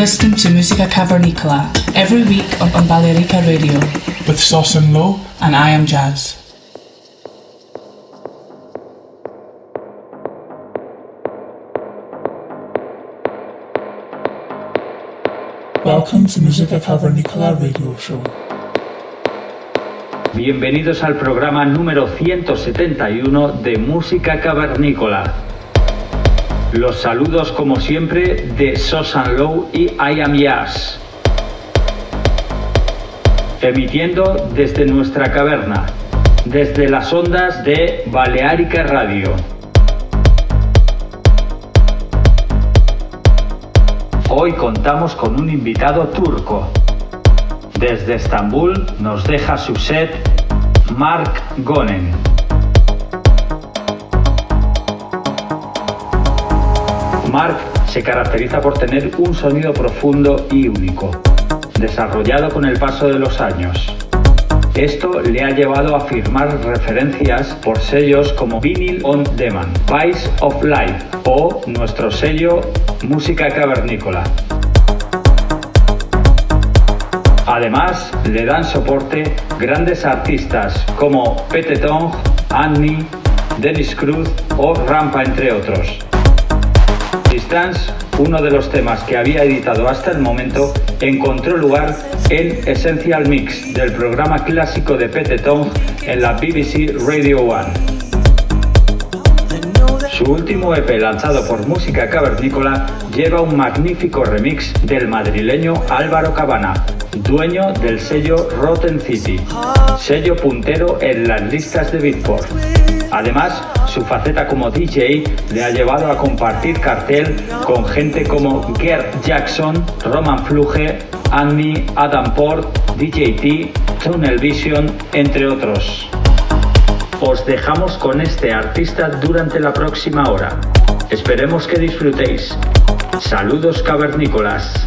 Listening to Musica Cavernicola every week on, on Balearica Radio with Sauce and Low and I am Jazz. Welcome to Musica Cavernicola radio show. Bienvenidos al programa número 171 de Música Cavernícola. Los saludos como siempre de Sosan Low y I Am Jazz. Emitiendo desde nuestra caverna, desde las ondas de Balearica Radio. Hoy contamos con un invitado turco. Desde Estambul nos deja su set Mark Gonen. Mark se caracteriza por tener un sonido profundo y único, desarrollado con el paso de los años. Esto le ha llevado a firmar referencias por sellos como Vinyl on Demand, Vice of Life o nuestro sello Música Cavernícola. Además, le dan soporte grandes artistas como Pete Tong, Annie, Dennis Cruz o Rampa, entre otros. Distance, uno de los temas que había editado hasta el momento, encontró lugar en Essential Mix del programa clásico de Pete Tong en la BBC Radio 1. Su último EP lanzado por Música Cavernícola lleva un magnífico remix del madrileño Álvaro Cabana, dueño del sello Rotten City, sello puntero en las listas de Beatport. Además, su faceta como DJ le ha llevado a compartir cartel con gente como Gert Jackson, Roman Fluge, Annie, Adam Port, DJT, Tunnel Vision, entre otros. Os dejamos con este artista durante la próxima hora. Esperemos que disfrutéis. Saludos cavernícolas.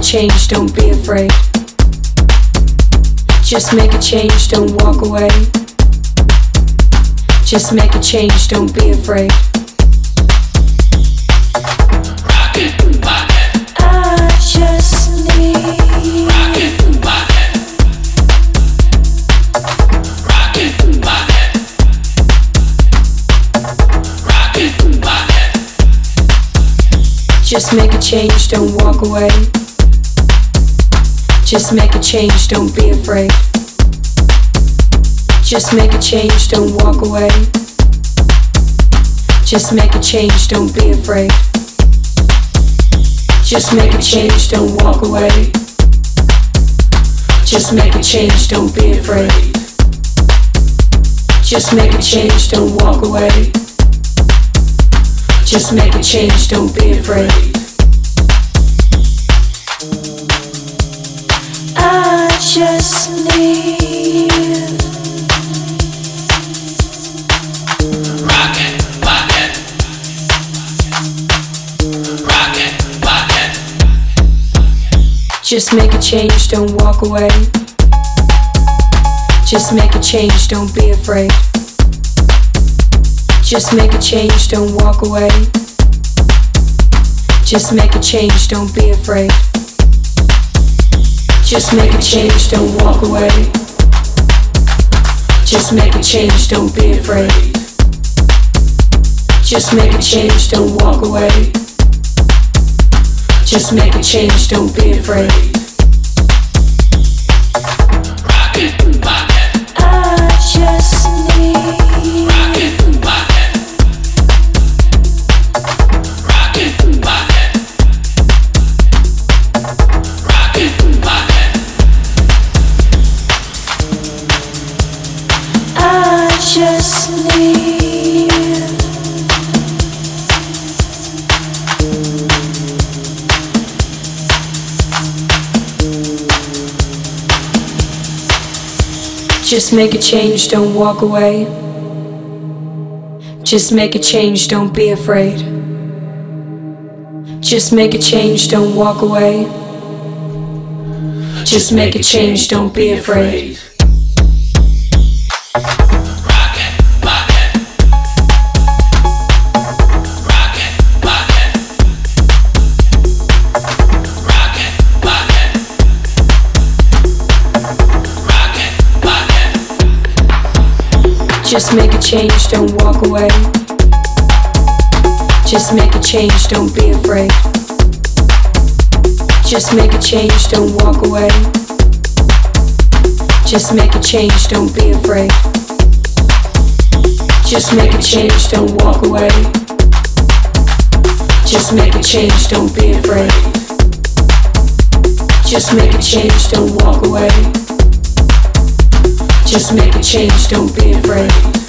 Change, don't be afraid. Just make a change, don't walk away. Just make a change, don't be afraid. Just make a change, don't walk away. Just make a change, don't be afraid. Just make a change, don't walk away. Just make a change, don't be afraid. Just make a change, don't walk away. Just make a change, don't be afraid. Just make a change, don't walk away. Just make a change, don't be afraid. I just need Rocket pocket. Rocket pocket. Just make a change, don't walk away. Just make a change, don't be afraid. Just make a change, don't walk away. Just make a change, don't be afraid. Just make a change, don't walk away. Just make a change, don't be afraid. Just make a change, don't walk away. Just make a change, don't be afraid. Just make a change, don't walk away. Just make a change, don't be afraid. Just make a change, don't walk away. Just make a change, don't be afraid. Just make a change, don't walk away. Just make a change, don't be afraid. Just make a change, don't walk away. Just make a change, don't be afraid. Just make a change, don't walk away. Just make a change, don't be afraid. Just make a change, don't walk away. Just make a change, don't be afraid.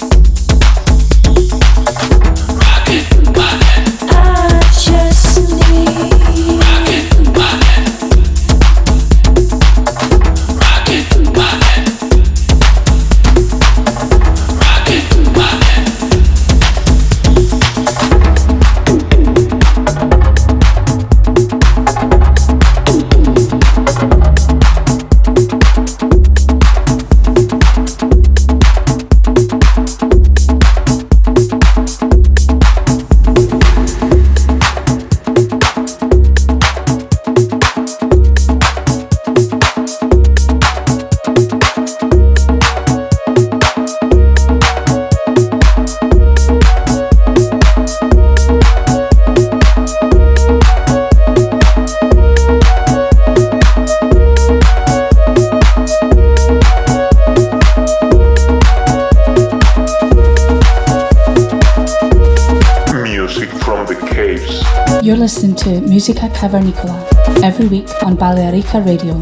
Musica Cavernicola every week on Balearica Radio.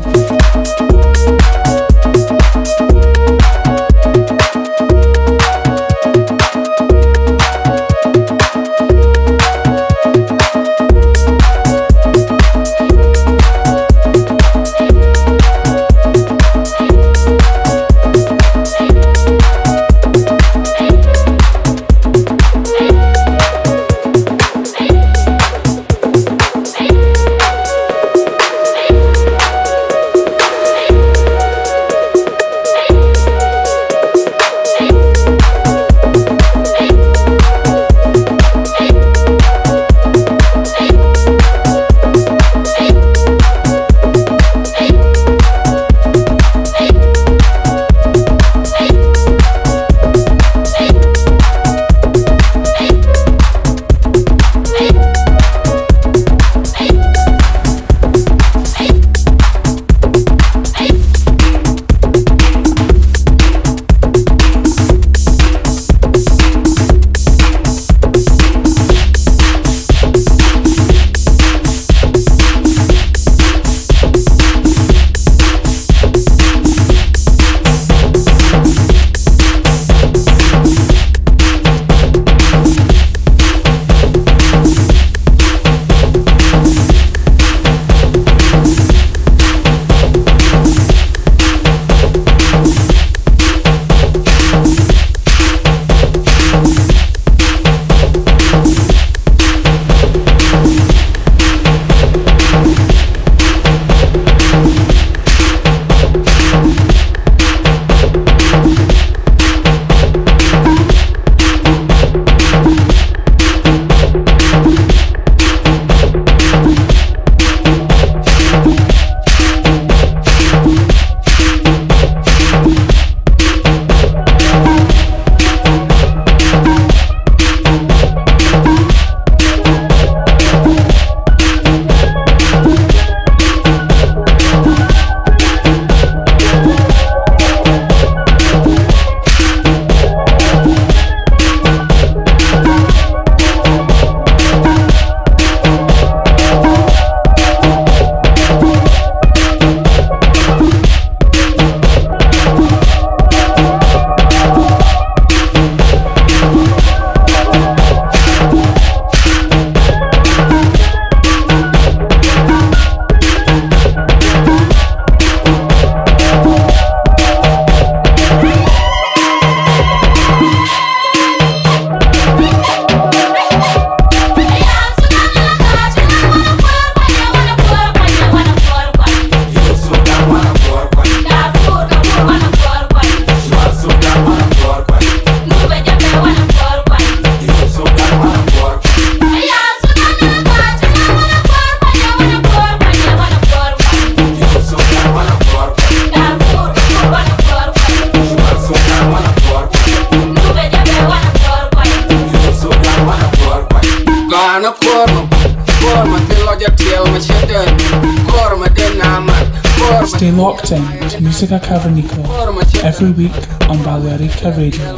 Every week on Balearica Radio.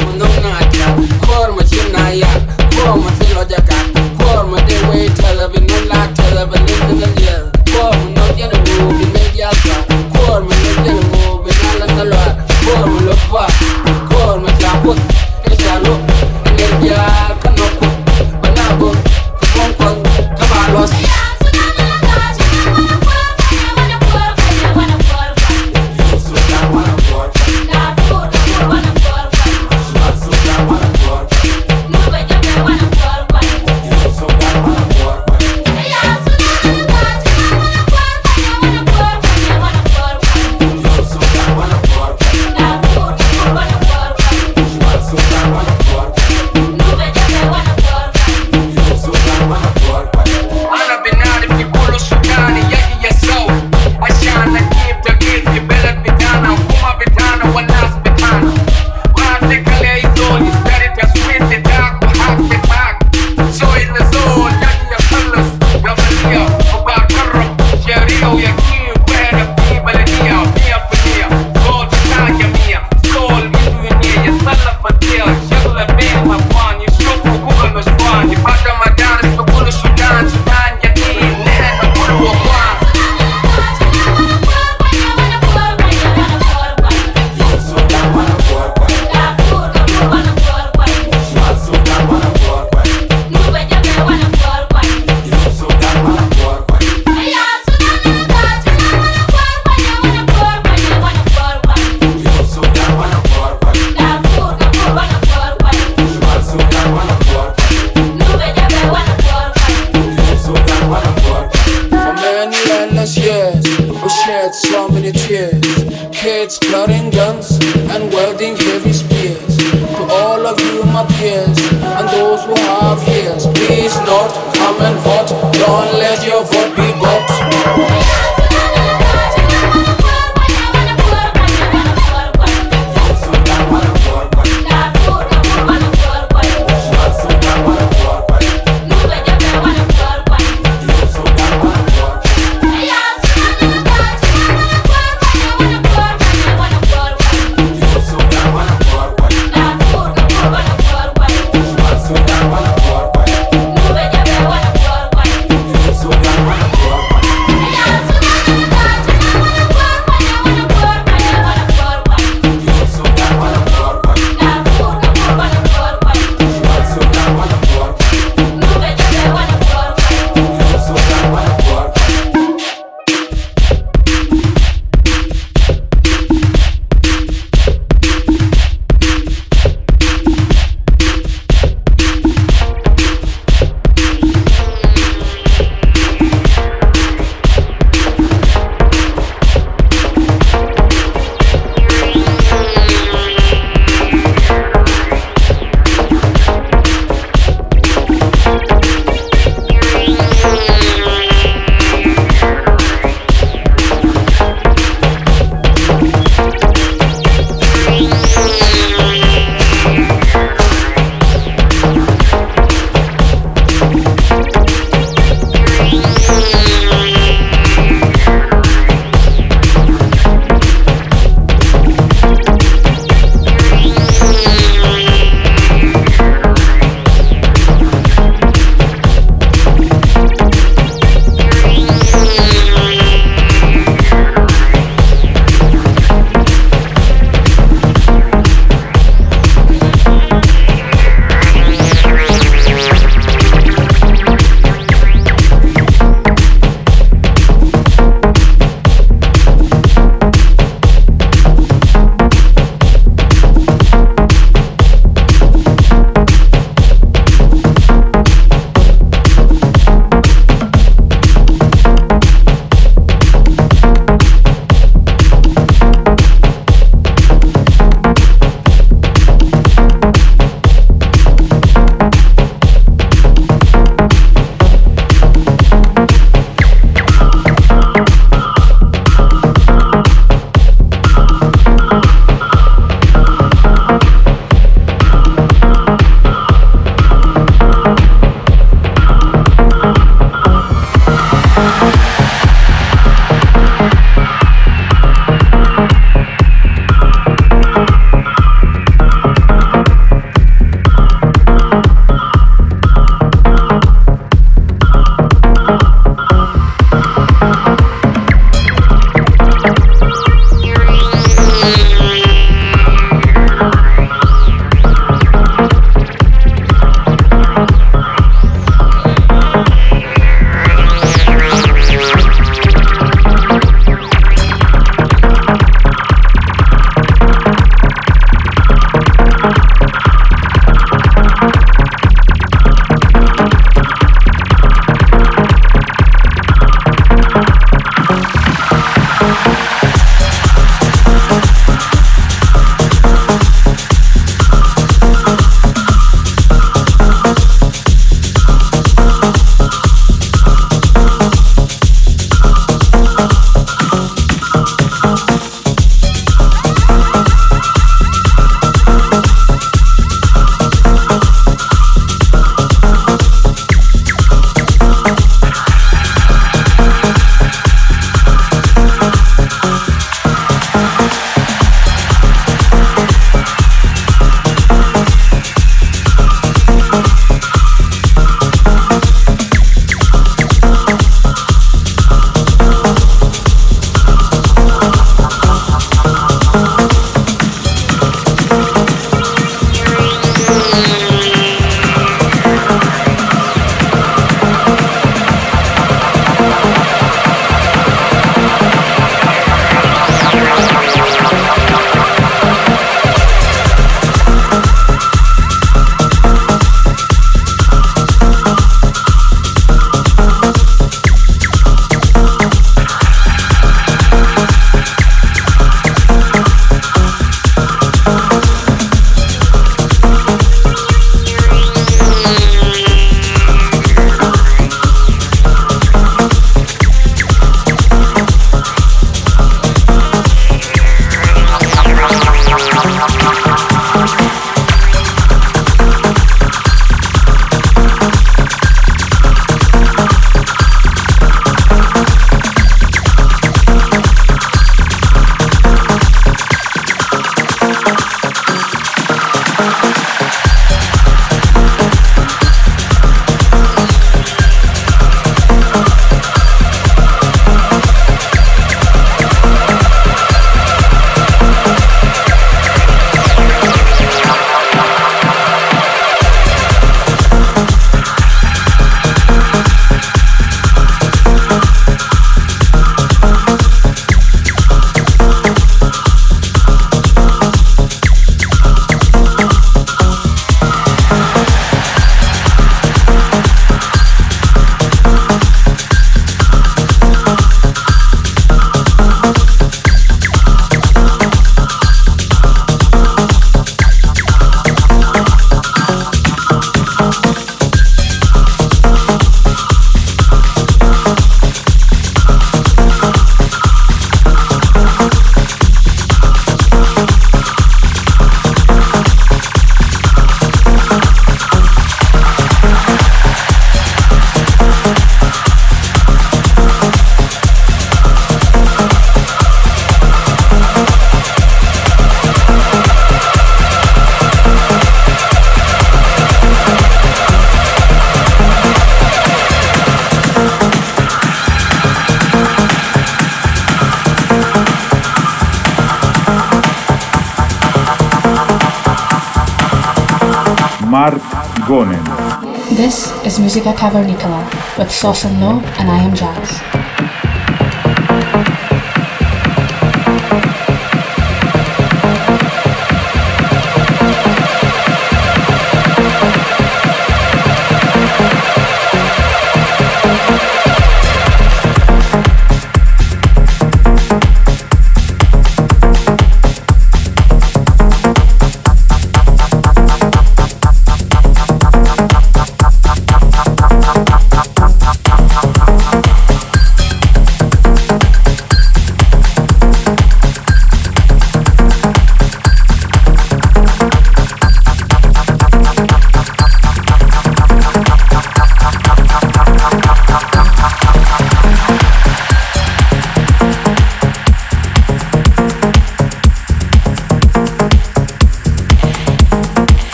Musica Cavernicola with Sauce and Low, and I am Jazz.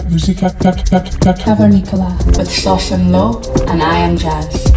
Musica, Musica, Cavernicola with Sauce and Low, and I am Jazz.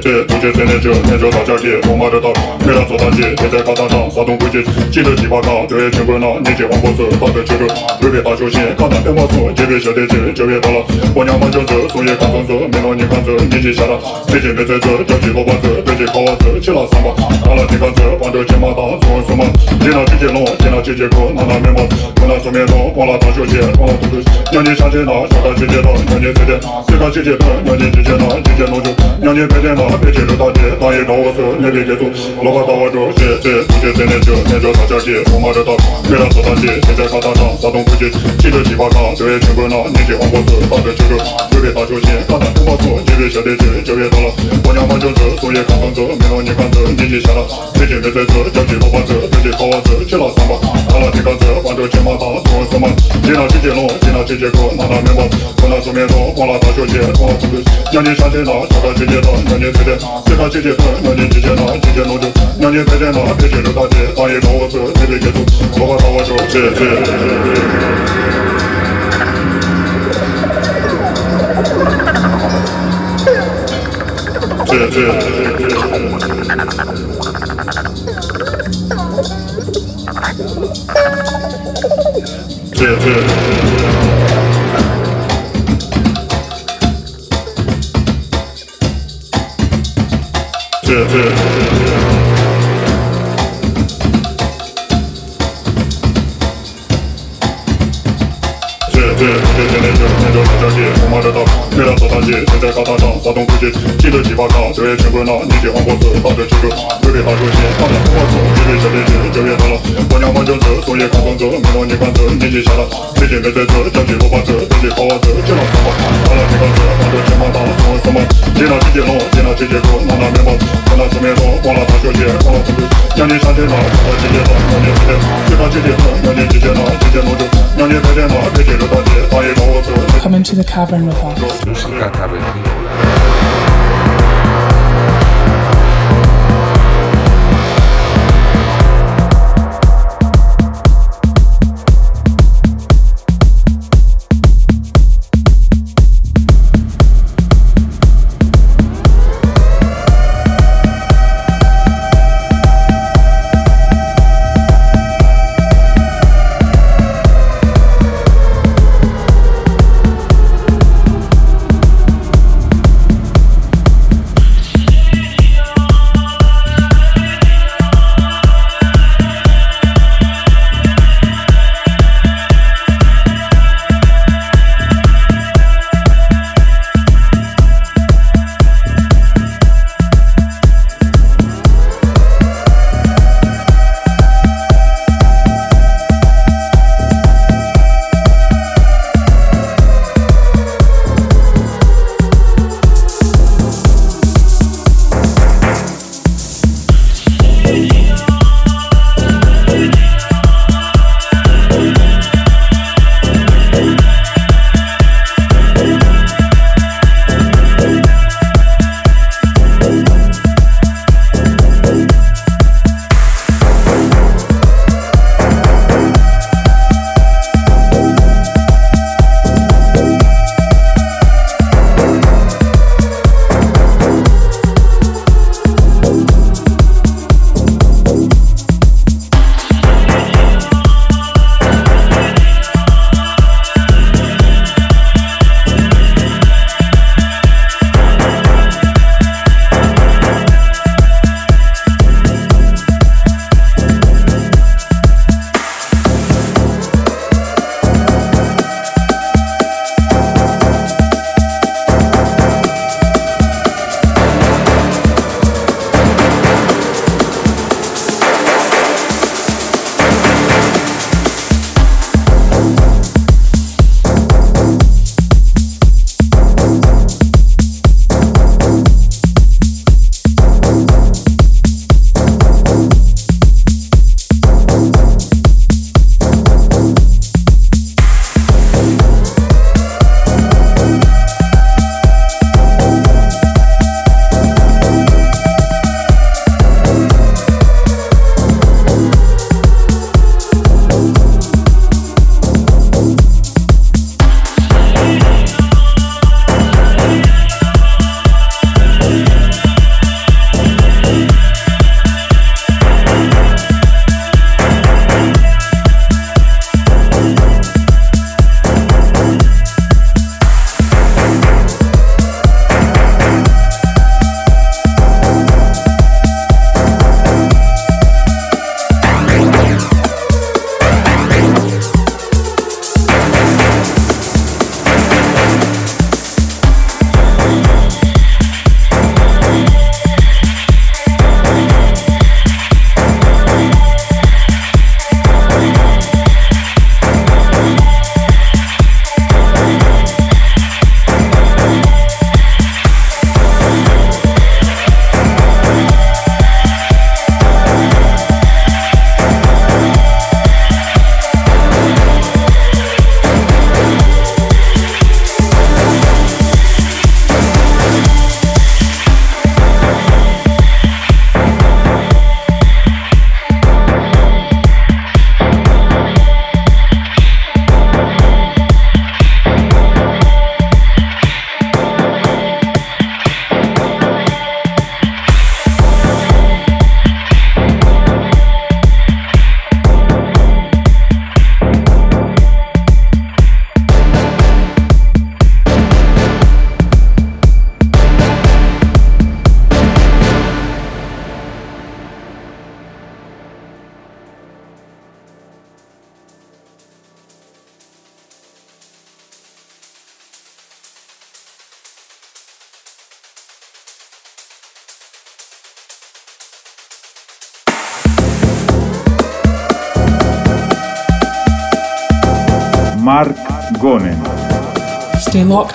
界，不觉在内疚，念着老交界，我骂着道场，陪他走大街，别在高大上，啥都不接触，记得几把刀，这些全不闹，你解黄不死，放在街头，准备大修仙，看到天魔术，街边小弟子，街月到了，我娘王就子，树叶看种子，没让你看子，年纪小了，最近没在这，叫几个棒子，对几个王子，去了三把，打了几个子，王着骑马打，什什么，见了几节龙，见了几节狗，拿了面包，拿了双面龙，光了大修仙，光了肚子，让你上街拿，上到街街拿，让你直接，直到街街道，让你直接拿，直接龙就，让你白天拿。我手，你别接住，老板到我这，谢谢，不接三年九，年九大家给，我妈的大，没让做大姐，现在搞大厂，啥东不接，记得几把卡，对全国那，年纪黄脖子，打的这个，特别大球线，搞大电话说，这边小弟姐就别到了，我娘妈就这，所以看中这， 没让你看这，年纪下了，最近没在这，叫起萝卜这，对起烤娃子，起了三把，看了你看这，望着肩膀大，做什么？见了姐姐龙，见了姐姐哥，拿拿面包，跟那做面包，光了大学鞋，光了肚子，娘你上街那，小个姐姐的，娘你在这，这个姐姐的，娘你姐姐那，姐姐弄就，娘你白天那，白天就大姐，大爷到我这，你别接住，老板到我这，姐姐。这这这 这。这接接连接，连接连接接，充满着大脑，月亮走大街，人在高大上，发动世界，记得几把刀，九月全归纳，你喜欢过子，放着几个，对比大数据，放着花草，一对小对姐，九月到了，我娘换旧车，昨夜看光泽，明晚你换车，年纪下了，最近没在车，叫起罗巴车，自己跑完车，见到什么，看到几个车，看到前方大，什么什么，见到季节龙，见到季节哥，拿到面包，看到前面龙，忘了大小姐，忘了自己，让你上天堂，看到季节龙，让你飞天，最怕季节风，让你季节龙，季节龙就让你飞天堂，别急着着急，大爷。Come into the cavern with us.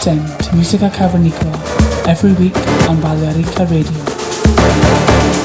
tuned in to Musica Cavernicola every week on Balearica Radio.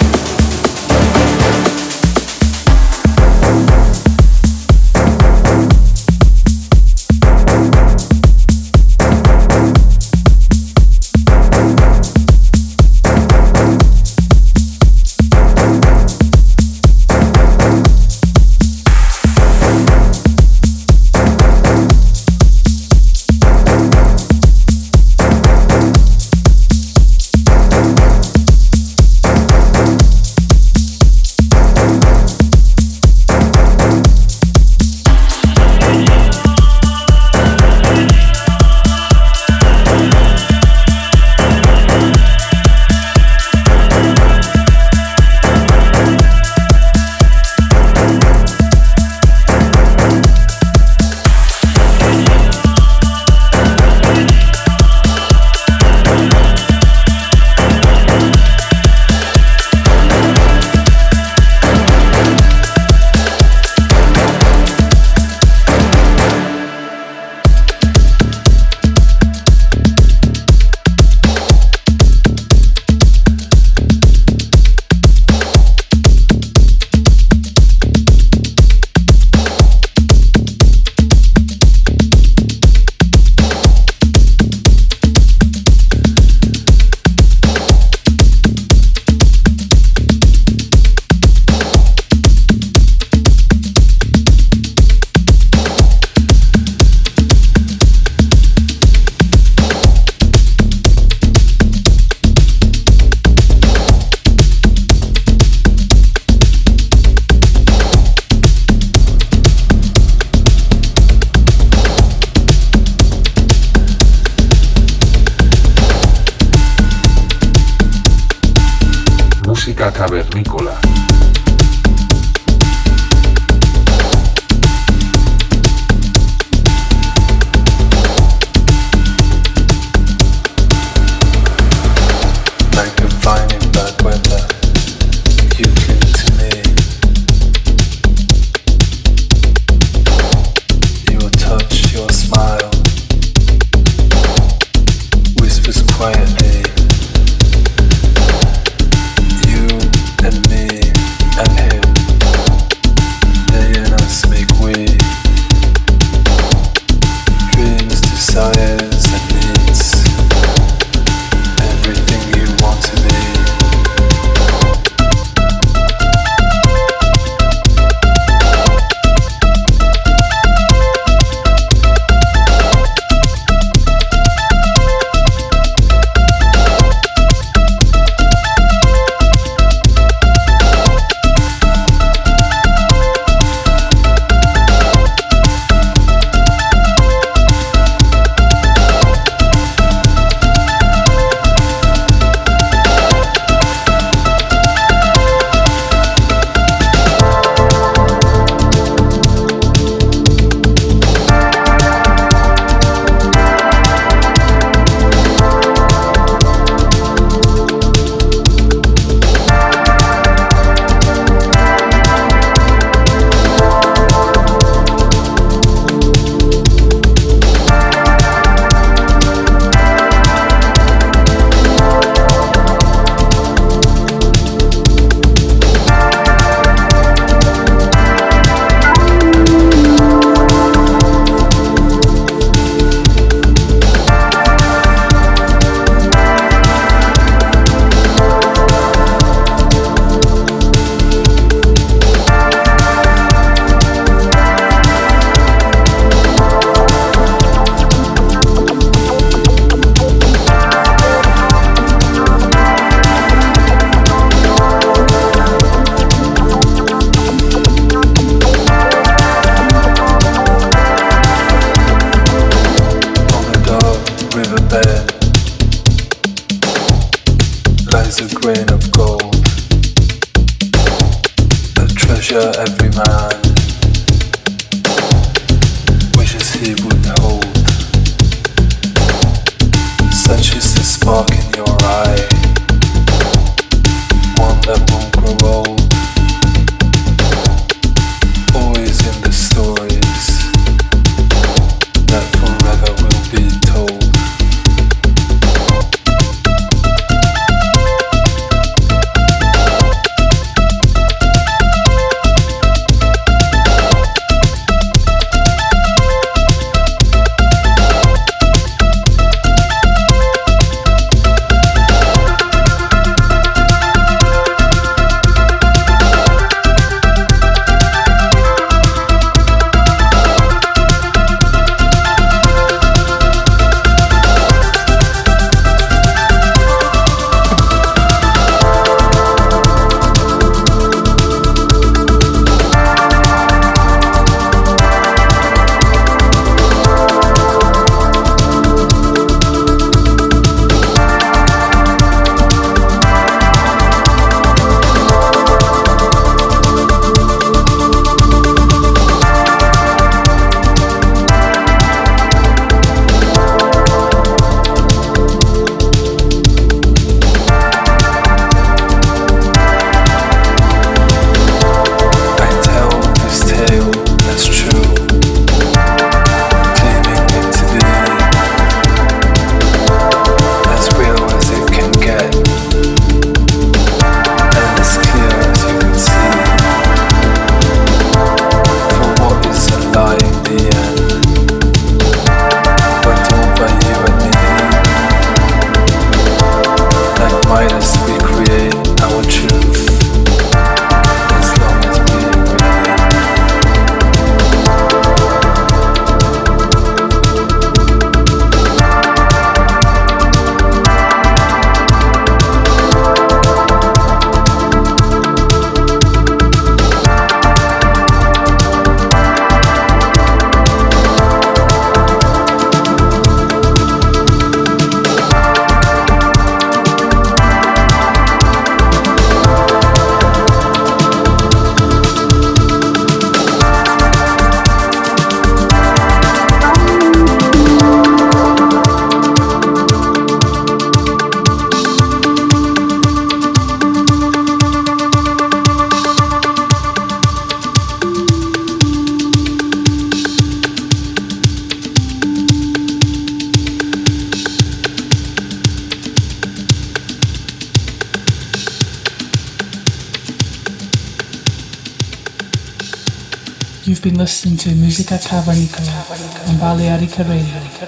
Listening to Musica Cavernicola on Balearica Radio.